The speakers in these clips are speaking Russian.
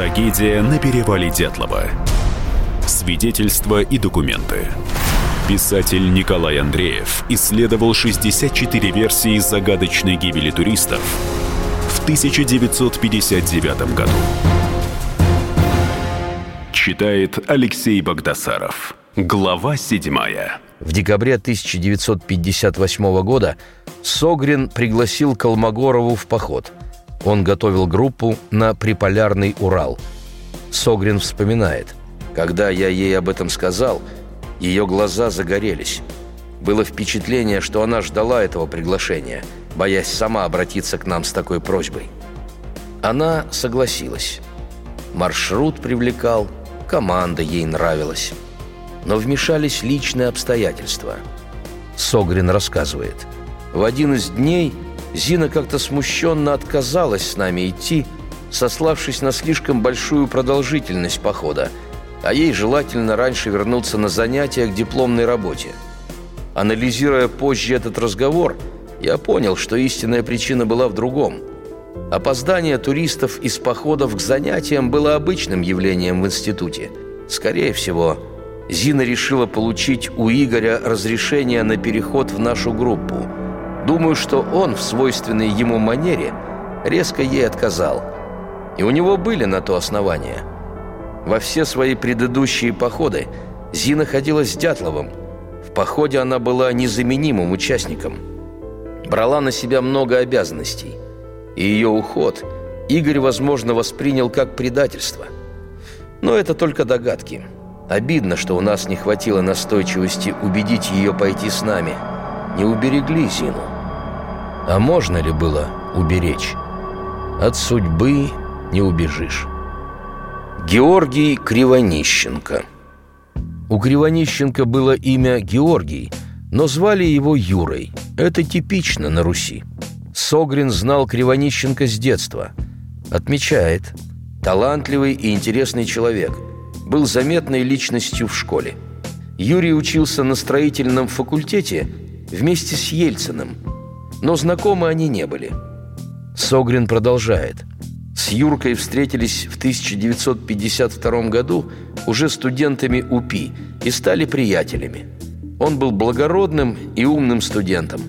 Трагедия на перевале Дятлова. Свидетельства и документы. Писатель Николай Андреев исследовал 64 версии загадочной гибели туристов в 1959 году. Читает Алексей Богдасаров. Глава седьмая. В декабре 1958 года Согрин пригласил Колмогорову в поход. Он готовил группу на Приполярный Урал. Согрин вспоминает. «Когда я ей об этом сказал, ее глаза загорелись. Было впечатление, что она ждала этого приглашения, боясь сама обратиться к нам с такой просьбой. Она согласилась. Маршрут привлекал, команда ей нравилась. Но вмешались личные обстоятельства. Согрин рассказывает. В один из дней Зина как-то смущенно отказалась с нами идти, сославшись на слишком большую продолжительность похода, а ей желательно раньше вернуться на занятия к дипломной работе. Анализируя позже этот разговор, я понял, что истинная причина была в другом. Опоздание туристов из походов к занятиям было обычным явлением в институте. Скорее всего, Зина решила получить у Игоря разрешение на переход в нашу группу. Думаю, что он в свойственной ему манере резко ей отказал. И у него были на то основания. Во все свои предыдущие походы Зина ходила с Дятловым. В походе она была незаменимым участником. Брала на себя много обязанностей. И ее уход Игорь, возможно, воспринял как предательство. Но это только догадки. Обидно, что у нас не хватило настойчивости убедить ее пойти с нами. Не уберегли Зину. А можно ли было уберечь? От судьбы не убежишь. Георгий Кривонищенко У Кривонищенко было имя Георгий, но звали его Юрой. Это типично на Руси. Согрин знал Кривонищенко с детства. Отмечает, талантливый и интересный человек. Был заметной личностью в школе. Юрий учился на строительном факультете вместе с Ельциным, но знакомы они не были. Согрин продолжает. С Юркой встретились в 1952 году уже студентами УПИ и стали приятелями. Он был благородным и умным студентом.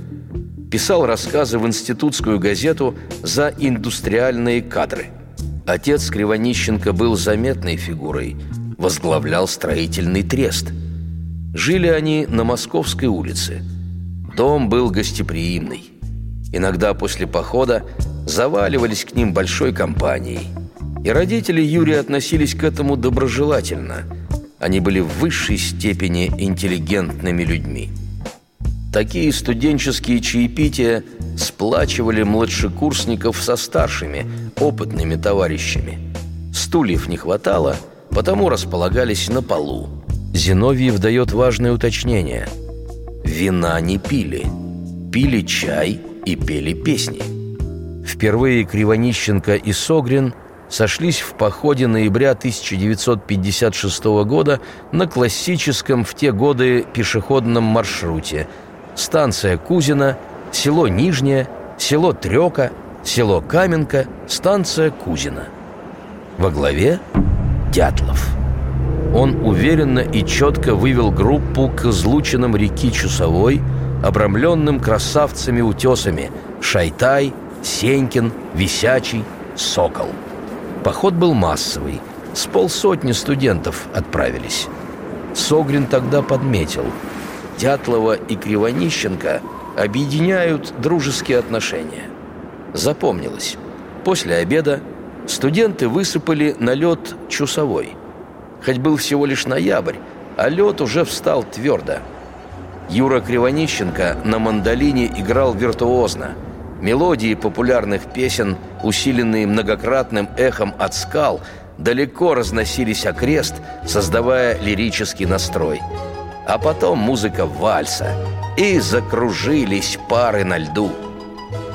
Писал рассказы в институтскую газету «За индустриальные кадры». Отец Кривонищенко был заметной фигурой, возглавлял строительный трест. Жили они на Московской улице. Дом был гостеприимный. Иногда после похода заваливались к ним большой компанией. И родители Юрия относились к этому доброжелательно. Они были в высшей степени интеллигентными людьми. Такие студенческие чаепития сплачивали младшекурсников со старшими, опытными товарищами. Стульев не хватало, потому располагались на полу. Зиновьев дает важное уточнение. Вина не пили. Пили чай и пели песни. Впервые Кривонищенко и Согрин сошлись в походе ноября 1956 года на классическом в те годы пешеходном маршруте. Станция Кузина, село Нижнее, село Трека, село Каменка, станция Кузина. Во главе Дятлов. Он уверенно и четко вывел группу к излучинам реки Чусовой, обрамленным красавцами-утесами Шайтай, Сенькин, Висячий, Сокол. Поход был массовый. С полсотни студентов отправились. Согрин тогда подметил. Дятлова и Кривонищенко объединяют дружеские отношения. Запомнилось. После обеда студенты высыпали на лед Чусовой. Хоть был всего лишь ноябрь, а лед уже встал твердо. Юра Кривонищенко на мандолине играл виртуозно – Мелодии популярных песен, усиленные многократным эхом от скал, далеко разносились окрест, создавая лирический настрой. А потом музыка вальса, и закружились пары на льду.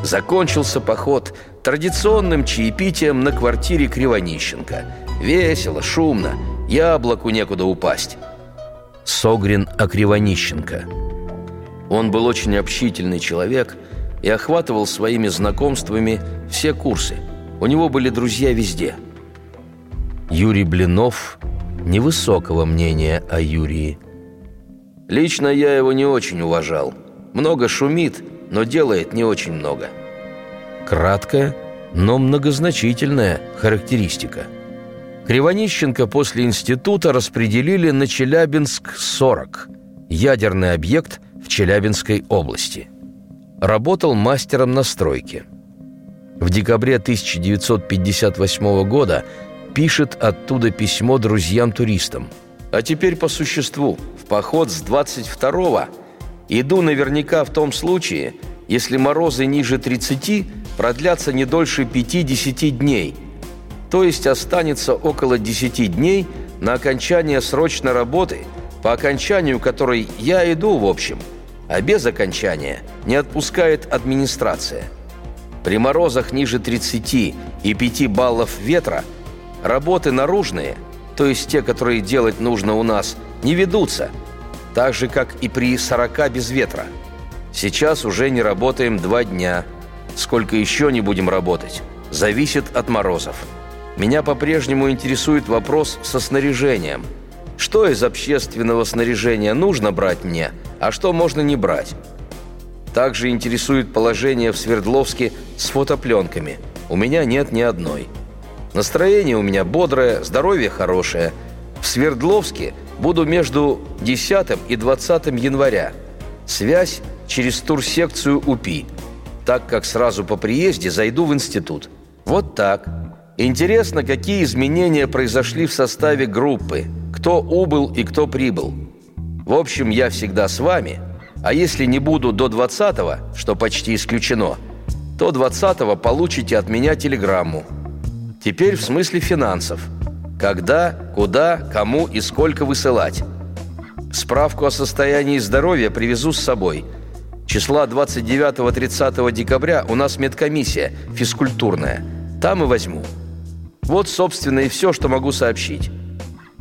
Закончился поход традиционным чаепитием на квартире Кривонищенко. Весело, шумно, яблоку некуда упасть. Согрин о Кривонищенко. Он был очень общительный человек – и охватывал своими знакомствами все курсы. У него были друзья везде. Юрий Блинов невысокого мнения о Юрии. Лично я его не очень уважал. Много шумит, но делает не очень много. Краткая, но многозначительная характеристика. Кривонищенко после института распределили на Челябинск-40, ядерный объект в Челябинской области. Работал мастером на стройке. В декабре 1958 года пишет оттуда письмо друзьям-туристам. «А теперь по существу. В поход с 22-го иду наверняка в том случае, если морозы ниже 30 продлятся не дольше 50 дней, то есть останется около 10 дней на окончание срочной работы, по окончанию которой я иду в общем, а без окончания не отпускает администрация. При морозах ниже 30 и 5 баллов ветра работы наружные, то есть те, которые делать нужно у нас, не ведутся, так же, как и при 40 без ветра. Сейчас уже не работаем два дня. Сколько еще не будем работать, зависит от морозов. Меня по-прежнему интересует вопрос со снаряжением. Что из общественного снаряжения нужно брать мне, а что можно не брать? Также интересует положение в Свердловске с фотопленками. У меня нет ни одной. Настроение у меня бодрое, здоровье хорошее. В Свердловске буду между 10 и 20 января. Связь через турсекцию УПИ, так как сразу по приезде зайду в институт. Вот так. Интересно, какие изменения произошли в составе группы, кто убыл и кто прибыл. В общем, я всегда с вами, а если не буду до 20-го, что почти исключено, то 20-го получите от меня телеграмму. Теперь в смысле финансов. Когда, куда, кому и сколько высылать. Справку о состоянии здоровья привезу с собой. Числа 29-30 декабря у нас медкомиссия физкультурная. Там и возьму. Вот, собственно, и все, что могу сообщить.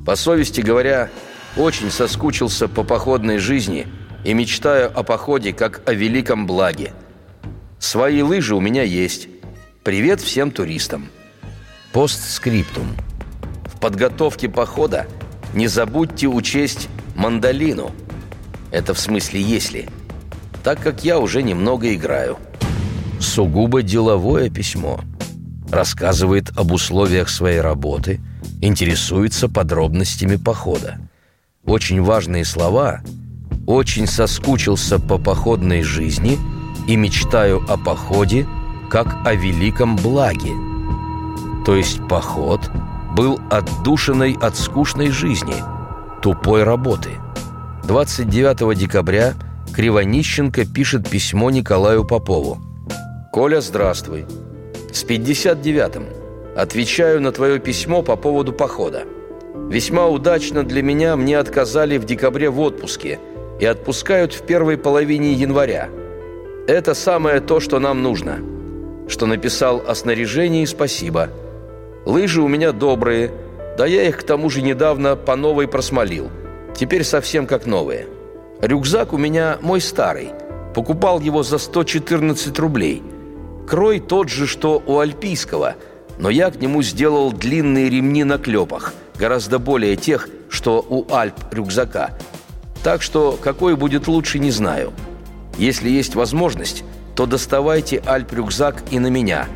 По совести говоря, очень соскучился по походной жизни и мечтаю о походе как о великом благе. Свои лыжи у меня есть. Привет всем туристам. Постскриптум. В подготовке похода не забудьте учесть мандолину. Это в смысле «если», так как я уже немного играю. Сугубо деловое письмо – рассказывает об условиях своей работы, интересуется подробностями похода. Очень важные слова «очень соскучился по походной жизни» и «мечтаю о походе как о великом благе». То есть поход был отдушиной от скучной жизни, тупой работы. 29 декабря Кривонищенко пишет письмо Николаю Попову. «Коля, здравствуй. С 59-м. Отвечаю на твое письмо по поводу похода. Весьма удачно для меня мне отказали в декабре в отпуске и отпускают в первой половине января. Это самое то, что нам нужно. Что написал о снаряжении, спасибо. Лыжи у меня добрые, да я их к тому же недавно по новой просмолил. Теперь совсем как новые. Рюкзак у меня мой старый. Покупал его за 114 рублей – Крой тот же, что у альпийского, но я к нему сделал длинные ремни на клепах, гораздо более тех, что у альп рюкзака. Так что какой будет лучше, не знаю. Если есть возможность, то доставайте альп-рюкзак и на меня.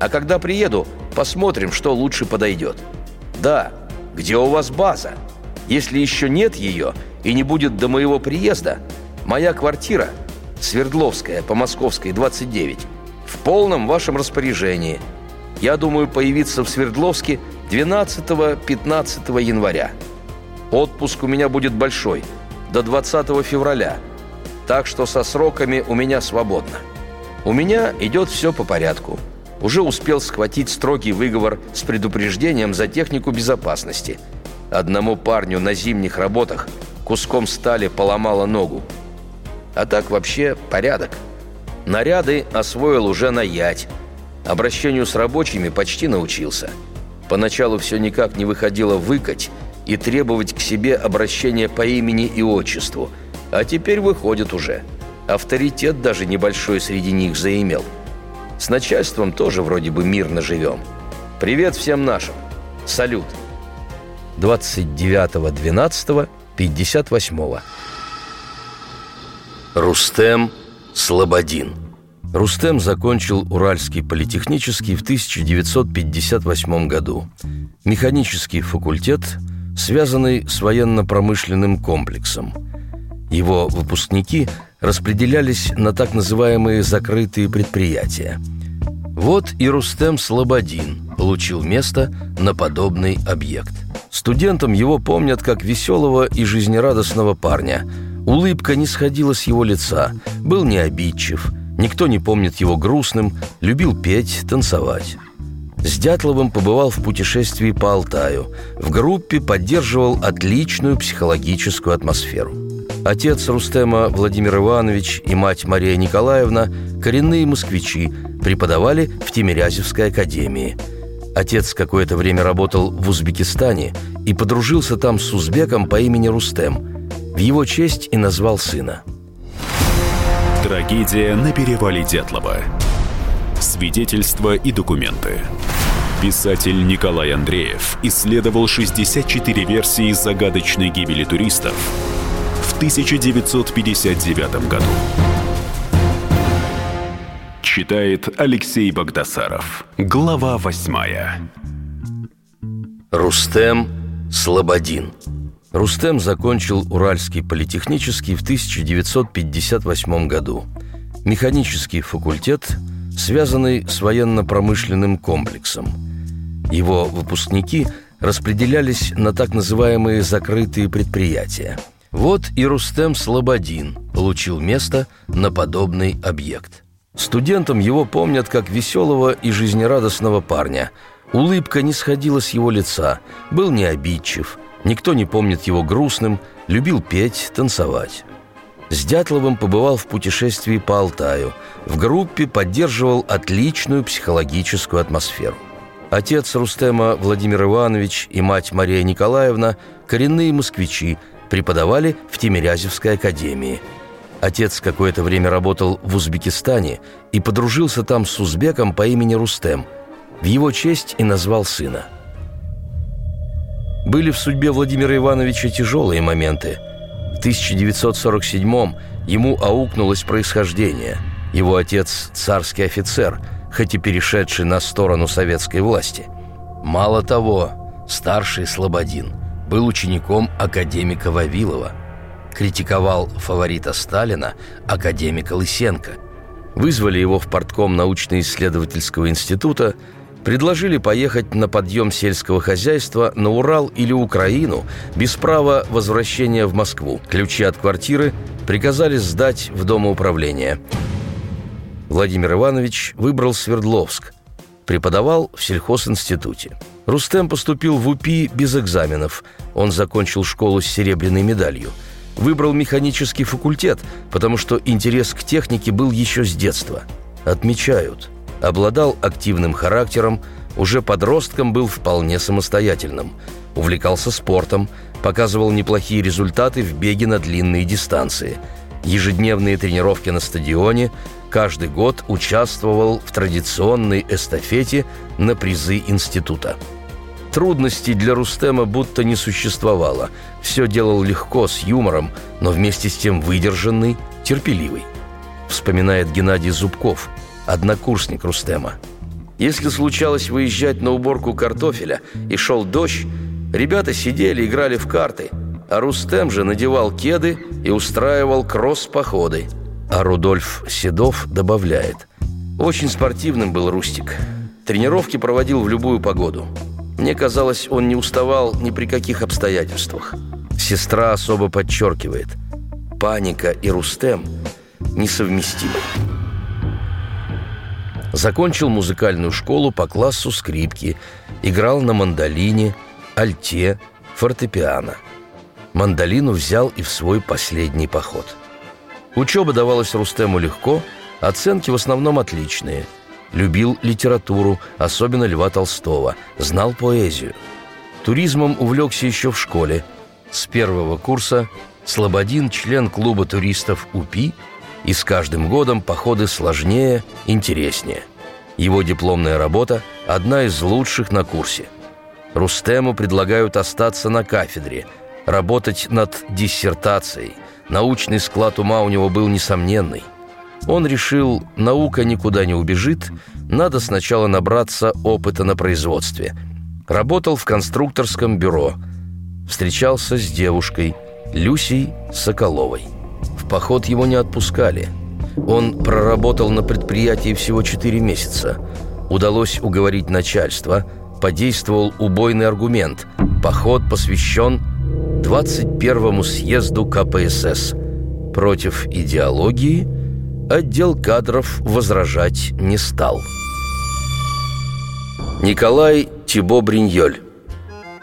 А когда приеду, посмотрим, что лучше подойдет. Да, где у вас база? Если еще нет ее и не будет до моего приезда, моя квартира, Свердловская, по Московской, 29, в полном вашем распоряжении. Я думаю появиться в Свердловске 12-15 января. Отпуск у меня будет большой, до 20 февраля, так что со сроками у меня свободно. У меня идет все по порядку. Уже успел схватить строгий выговор с предупреждением за технику безопасности. Одному парню на зимних работах куском стали поломало ногу. А так вообще порядок – Наряды освоил уже на ять. Обращению с рабочими почти научился. Поначалу все никак не выходило выкать и требовать к себе обращения по имени и отчеству. А теперь выходит уже. Авторитет даже небольшой среди них заимел. С начальством тоже вроде бы мирно живем. Привет всем нашим. Салют. 29.12.58. Рустем Слободин Рустем закончил Уральский политехнический в 1958 году. Механический факультет, связанный с военно-промышленным комплексом. Его выпускники распределялись на так называемые закрытые предприятия. Вот и Рустем Слободин получил место на подобный объект. Студентам его помнят как веселого и жизнерадостного парня. Улыбка не сходила с его лица, был необидчив – Никто не помнит его грустным, любил петь, танцевать. С Дятловым побывал в путешествии по Алтаю. В группе поддерживал отличную психологическую атмосферу. Отец Рустема Владимир Иванович и мать Мария Николаевна – коренные москвичи, преподавали в Тимирязевской академии. Отец какое-то время работал в Узбекистане и подружился там с узбеком по имени Рустем. В его честь и назвал сына – Трагедия на перевале Дятлова. Свидетельства и документы. Писатель Николай Андреев исследовал 64 версии загадочной гибели туристов в 1959 году. Читает Алексей Богдасаров. Глава восьмая. Рустем Слободин. Рустем закончил Уральский политехнический в 1958 году. Механический факультет, связанный с военно-промышленным комплексом. Его выпускники распределялись на так называемые закрытые предприятия. Вот и Рустем Слободин получил место на подобный объект. Студентам его помнят как веселого и жизнерадостного парня. Улыбка не сходила с его лица, был необидчив – Никто не помнит его грустным, любил петь, танцевать. С Дятловым побывал в путешествии по Алтаю. В группе поддерживал отличную психологическую атмосферу. Отец Рустема Владимир Иванович и мать Мария Николаевна – коренные москвичи, преподавали в Тимирязевской академии. Отец какое-то время работал в Узбекистане и подружился там с узбеком по имени Рустем. В его честь и назвал сына – были в судьбе Владимира Ивановича тяжелые моменты. В 1947-м ему аукнулось происхождение. Его отец – царский офицер, хоть и перешедший на сторону советской власти. Мало того, старший Слободин был учеником академика Вавилова. Критиковал фаворита Сталина, академика Лысенко. Вызвали его в портком научно-исследовательского института – предложили поехать на подъем сельского хозяйства на Урал или Украину без права возвращения в Москву. Ключи от квартиры приказали сдать в Домоуправление. Владимир Иванович выбрал Свердловск. Преподавал в сельхозинституте. Рустем поступил в УПИ без экзаменов. Он закончил школу с серебряной медалью. Выбрал механический факультет, потому что интерес к технике был еще с детства. Отмечают – обладал активным характером, уже подростком был вполне самостоятельным, увлекался спортом, показывал неплохие результаты в беге на длинные дистанции. Ежедневные тренировки на стадионе, каждый год участвовал в традиционной эстафете на призы института. Трудностей для Рустема будто не существовало. Все делал легко, с юмором, но вместе с тем выдержанный, терпеливый. Вспоминает Геннадий Зубков – однокурсник Рустема. Если случалось выезжать на уборку картофеля и шел дождь, ребята сидели, играли в карты, а Рустем же надевал кеды и устраивал кросс-походы. А Рудольф Седов добавляет. Очень спортивным был Рустик. Тренировки проводил в любую погоду. Мне казалось, он не уставал ни при каких обстоятельствах. Сестра особо подчеркивает. Паника и Рустем несовместимы. Закончил музыкальную школу по классу скрипки, играл на мандолине, альте, фортепиано. Мандолину взял и в свой последний поход. Учеба давалась Рустему легко, оценки в основном отличные. Любил литературу, особенно Льва Толстого, знал поэзию. Туризмом увлекся еще в школе. С первого курса Слободин, член клуба туристов УПИ – и с каждым годом походы сложнее, интереснее. Его дипломная работа – одна из лучших на курсе. Рустему предлагают остаться на кафедре, работать над диссертацией. Научный склад ума у него был несомненный. Он решил, наука никуда не убежит, надо сначала набраться опыта на производстве. Работал в конструкторском бюро. Встречался с девушкой, Люсей Соколовой. Поход его не отпускали. Он проработал на предприятии всего 4 месяца. Удалось уговорить начальство, подействовал убойный аргумент. Поход посвящен 21-му съезду КПСС. Против идеологии – отдел кадров возражать не стал. Николай Тибо Бриньоль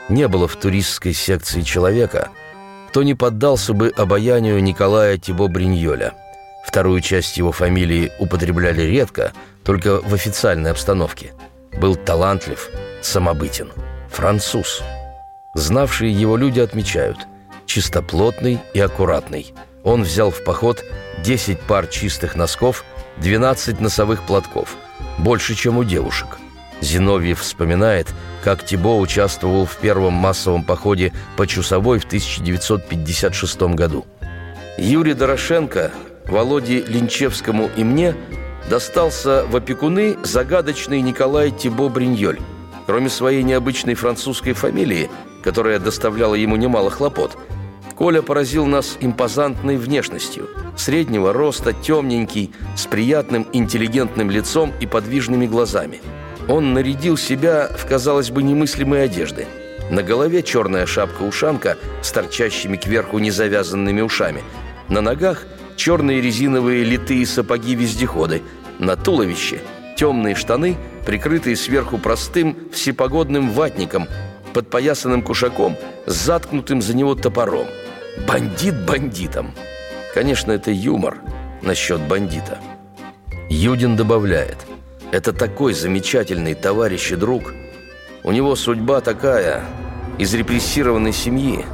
Не было в туристской секции человека, кто не поддался бы обаянию Николая Тибо Бриньоля. Вторую часть его фамилии употребляли редко, только в официальной обстановке. Был талантлив, самобытен, француз. Знавшие его люди отмечают – чистоплотный и аккуратный. Он взял в поход – 10 пар чистых носков, 12 носовых платков. Больше, чем у девушек. Зиновьев вспоминает, как Тибо участвовал в первом массовом походе по Чусовой в 1956 году. Юрий Дорошенко, Володе Линчевскому и мне достался в опекуны загадочный Николай Тибо Бриньоль. Кроме своей необычной французской фамилии, которая доставляла ему немало хлопот – Коля поразил нас импозантной внешностью. Среднего роста, темненький, с приятным интеллигентным лицом и подвижными глазами. Он нарядил себя в, казалось бы, немыслимые одежды. На голове черная шапка-ушанка с торчащими кверху незавязанными ушами. На ногах черные резиновые литые сапоги-вездеходы. На туловище темные штаны, прикрытые сверху простым всепогодным ватником, подпоясанным кушаком с заткнутым за него топором – Бандит бандитом. Конечно, это юмор насчет бандита. Юдин добавляет, это такой замечательный товарищ и друг. У него судьба такая, из репрессированной семьи,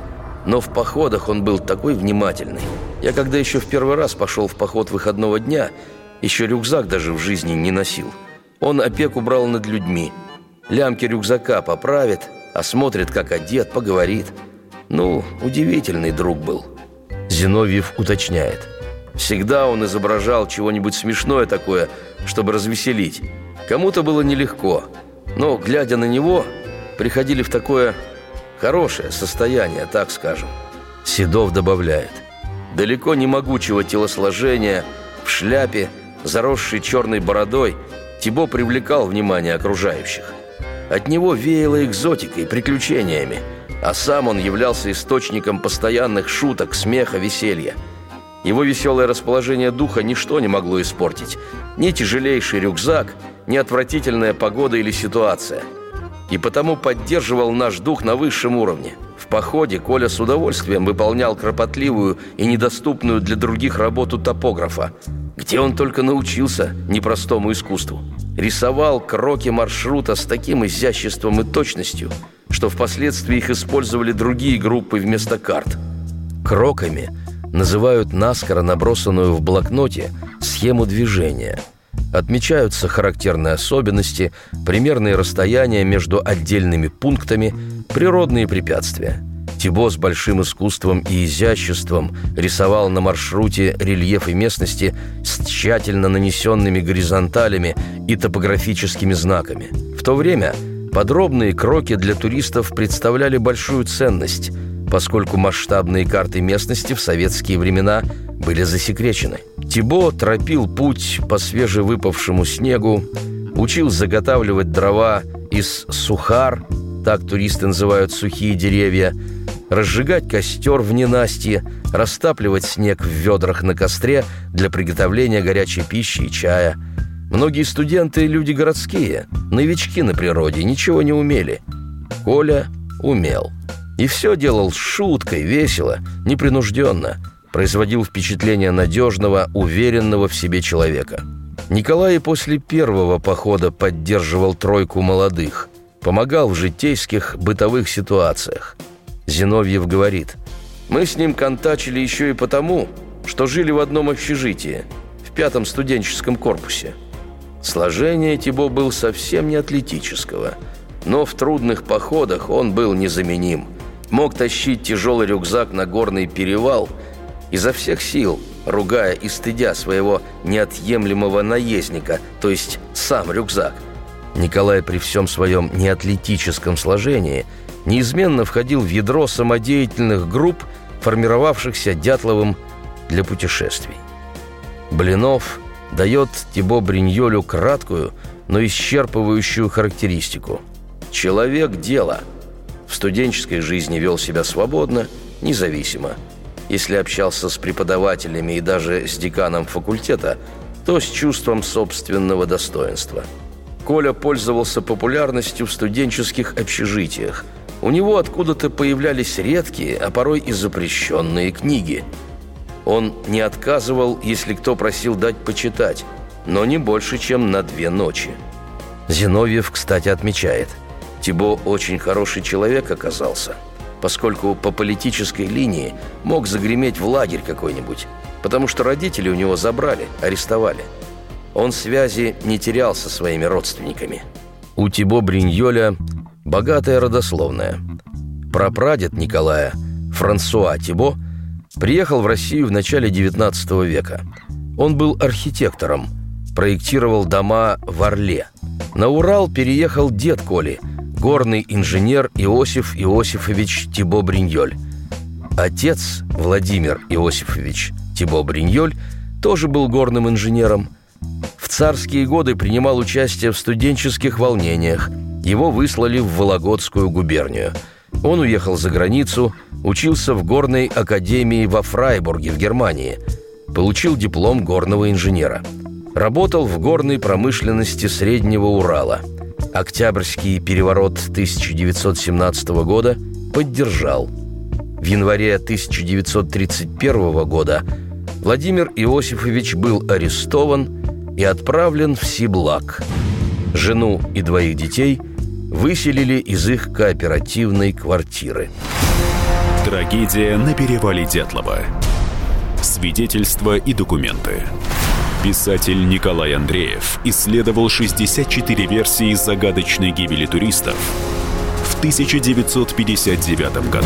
но в походах он был такой внимательный. Я когда еще в первый раз пошел в поход выходного дня, еще рюкзак даже в жизни не носил. Он опеку брал над людьми. Лямки рюкзака поправит, осмотрит, как одет, поговорит – ну, удивительный друг был. Зиновьев уточняет. Всегда он изображал чего-нибудь смешное такое, чтобы развеселить. Кому-то было нелегко, но, глядя на него, приходили в такое хорошее состояние, так скажем. Седов добавляет. Далеко не могучего телосложения, в шляпе, заросшей черной бородой, Тибо привлекал внимание окружающих. От него веяло экзотикой, приключениями – а сам он являлся источником постоянных шуток, смеха, веселья. Его веселое расположение духа ничто не могло испортить. Ни тяжелейший рюкзак, ни отвратительная погода или ситуация. И потому поддерживал наш дух на высшем уровне. В походе Коля с удовольствием выполнял кропотливую и недоступную для других работу топографа. Где он только научился непростому искусству. Рисовал кроки маршрута с таким изяществом и точностью – что впоследствии их использовали другие группы вместо карт. Кроками называют наскоро набросанную в блокноте схему движения. Отмечаются характерные особенности, примерные расстояния между отдельными пунктами, природные препятствия. Тибо с большим искусством и изяществом рисовал на маршруте рельефы местности с тщательно нанесенными горизонталями и топографическими знаками. В то время – Подробные кроки для туристов представляли большую ценность, поскольку масштабные карты местности в советские времена были засекречены. Тибо тропил путь по свежевыпавшему снегу, учил заготавливать дрова из сухар, так туристы называют сухие деревья, разжигать костер в ненастье, растапливать снег в ведрах на костре для приготовления горячей пищи и чая – Многие студенты – люди городские, новички на природе, ничего не умели. Коля умел. И все делал с шуткой, весело, непринужденно. Производил впечатление надежного, уверенного в себе человека. Николай после первого похода поддерживал тройку молодых. Помогал в житейских, бытовых ситуациях. Зиновьев говорит, «Мы с ним контачили еще и потому, что жили в одном общежитии, в пятом студенческом корпусе. Сложение Тибо был совсем не атлетического. но в трудных походах он был незаменим. Мог тащить тяжелый рюкзак на горный перевал изо всех сил, ругая и стыдя своего неотъемлемого наездника, то есть сам рюкзак. Николай при всем своем неатлетическом сложении неизменно входил в ядро самодеятельных групп, формировавшихся Дятловым для путешествий. Блинов дает Тибо Бриньолю краткую, но исчерпывающую характеристику. Человек – дело. В студенческой жизни вел себя свободно, независимо. Если общался с преподавателями и даже с деканом факультета, то с чувством собственного достоинства. Коля пользовался популярностью в студенческих общежитиях. У него откуда-то появлялись редкие, а порой и запрещенные книги – он не отказывал, если кто просил дать почитать, но не больше, чем на две ночи. Зиновьев, кстати, отмечает, Тибо очень хороший человек оказался, поскольку по политической линии мог загреметь в лагерь какой-нибудь, потому что родители у него забрали, арестовали. Он связи не терял со своими родственниками. У Тибо Бриньоля богатая родословная. Прапрадед Николая, Франсуа Тибо – Приехал в Россию в начале XIX века. Он был архитектором, проектировал дома в Орле. На Урал переехал дед Коли, горный инженер Иосиф Иосифович Тибо Бриньоль. Отец Владимир Иосифович Тибо Бриньоль тоже был горным инженером. В царские годы принимал участие в студенческих волнениях. Его выслали в Вологодскую губернию – он уехал за границу, учился в горной академии во Фрайбурге в Германии, получил диплом горного инженера. Работал в горной промышленности Среднего Урала. Октябрьский переворот 1917 года поддержал. В январе 1931 года Владимир Иосифович был арестован и отправлен в Сиблак. Жену и двоих детей – выселили из их кооперативной квартиры. Трагедия на перевале Дятлова. Свидетельства и документы. Писатель Николай Андреев исследовал 64 версии загадочной гибели туристов в 1959 году.